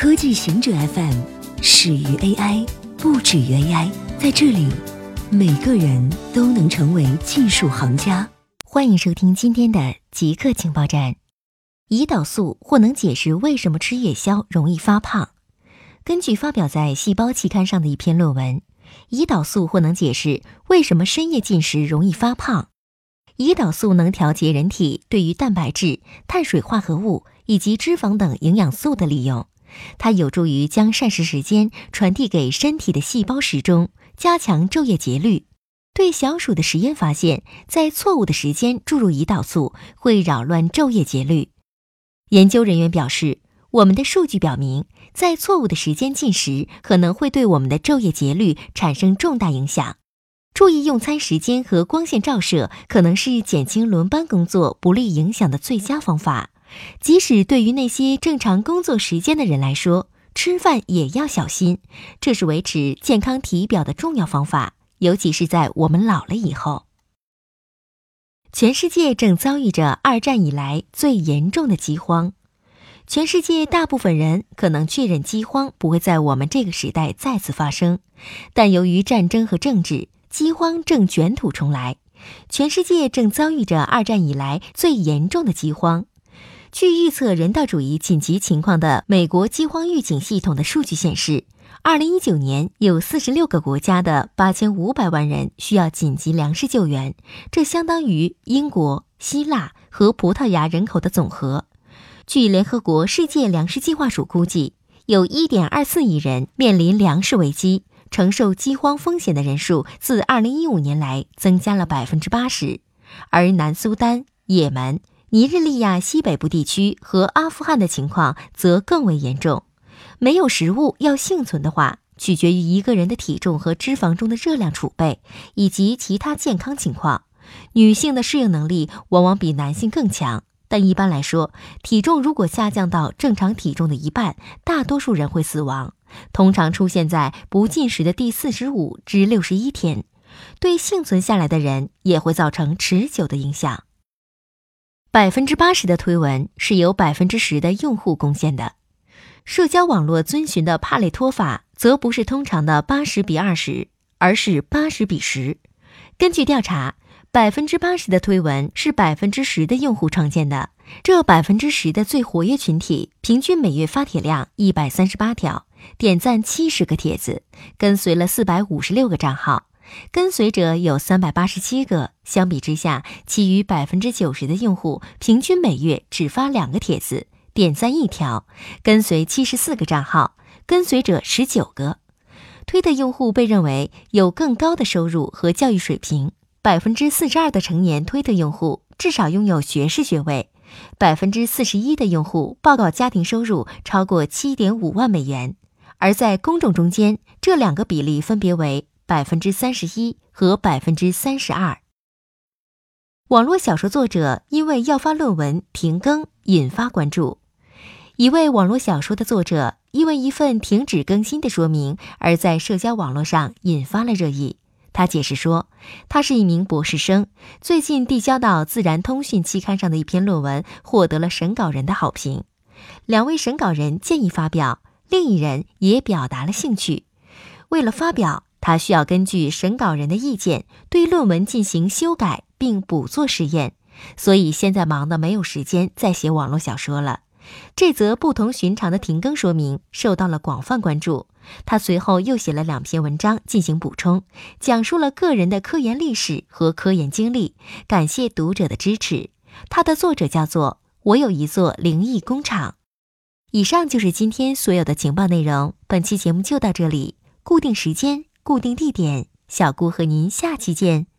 科技行者 FM 始于 AI，不止于 AI。在这里，每个人都能成为技术行家。欢迎收听今天的极客情报站。胰岛素或能解释为什么吃夜宵容易发胖。根据发表在《细胞》期刊上的一篇论文，胰岛素或能解释为什么深夜进食容易发胖。胰岛素能调节人体对于蛋白质、碳水化合物以及脂肪等营养素的利用。它有助于将膳食时间传递给身体的细胞时钟，加强昼夜节律。对小鼠的实验发现，在错误的时间注入胰岛素会扰乱昼夜节律。研究人员表示，我们的数据表明，在错误的时间进食可能会对我们的昼夜节律产生重大影响。注意用餐时间和光线照射可能是减轻轮班工作不利影响的最佳方法。即使对于那些正常工作时间的人来说，吃饭也要小心。这是维持健康体表的重要方法，尤其是在我们老了以后。全世界正遭遇着二战以来最严重的饥荒。全世界大部分人可能确认饥荒不会在我们这个时代再次发生，但由于战争和政治，饥荒正卷土重来。全世界正遭遇着二战以来最严重的饥荒。据预测人道主义紧急情况的美国饥荒预警系统的数据显示，二零一九年有四十六个国家的八千五百万人需要紧急粮食救援，这相当于英国、希腊和葡萄牙人口的总和。据联合国世界粮食计划署估计，有一点二四亿人面临粮食危机，承受饥荒风险的人数自二零一五年来增加了百分之八十，而南苏丹、也门。尼日利亚西北部地区和阿富汗的情况则更为严重。没有食物要幸存的话，取决于一个人的体重和脂肪中的热量储备以及其他健康情况。女性的适应能力往往比男性更强，但一般来说，体重如果下降到正常体重的一半，大多数人会死亡，通常出现在不进食的第四十五至六十一天。对幸存下来的人也会造成持久的影响。百分之八十的推文是由百分之十的用户贡献的，社交网络遵循的帕累托法则不是通常的八十比二十，而是八十比十。根据调查，百分之八十的推文是百分之十的用户创建的，这百分之十的最活跃群体平均每月发帖量一百三十八条，点赞七十个帖子，跟随了四百五十六个账号。跟随者有三百八十七个，相比之下，其余百分之九十的用户平均每月只发两个帖子，点赞一条，跟随七十四个账号，跟随者十九个。推特用户被认为有更高的收入和教育水平，百分之四十二的成年推特用户至少拥有学士学位，百分之四十一的用户报告家庭收入超过七点五万美元，而在公众中间，这两个比例分别为。百分之三十一和百分之三十二。网络小说作者因为要发论文停更，引发关注。一位网络小说的作者因为一份停止更新的说明而在社交网络上引发了热议。他解释说，他是一名博士生，最近递交到《自然通讯》期刊上的一篇论文获得了审稿人的好评。两位审稿人建议发表，另一人也表达了兴趣。为了发表。他需要根据审稿人的意见对论文进行修改并补做实验，所以现在忙得没有时间再写网络小说了。这则不同寻常的停更说明受到了广泛关注。他随后又写了两篇文章进行补充，讲述了个人的科研历史和科研经历，感谢读者的支持。他的作者叫做“我有一座灵异工厂”。以上就是今天所有的情报内容。本期节目就到这里，固定时间。固定地点，小姑和您下期见。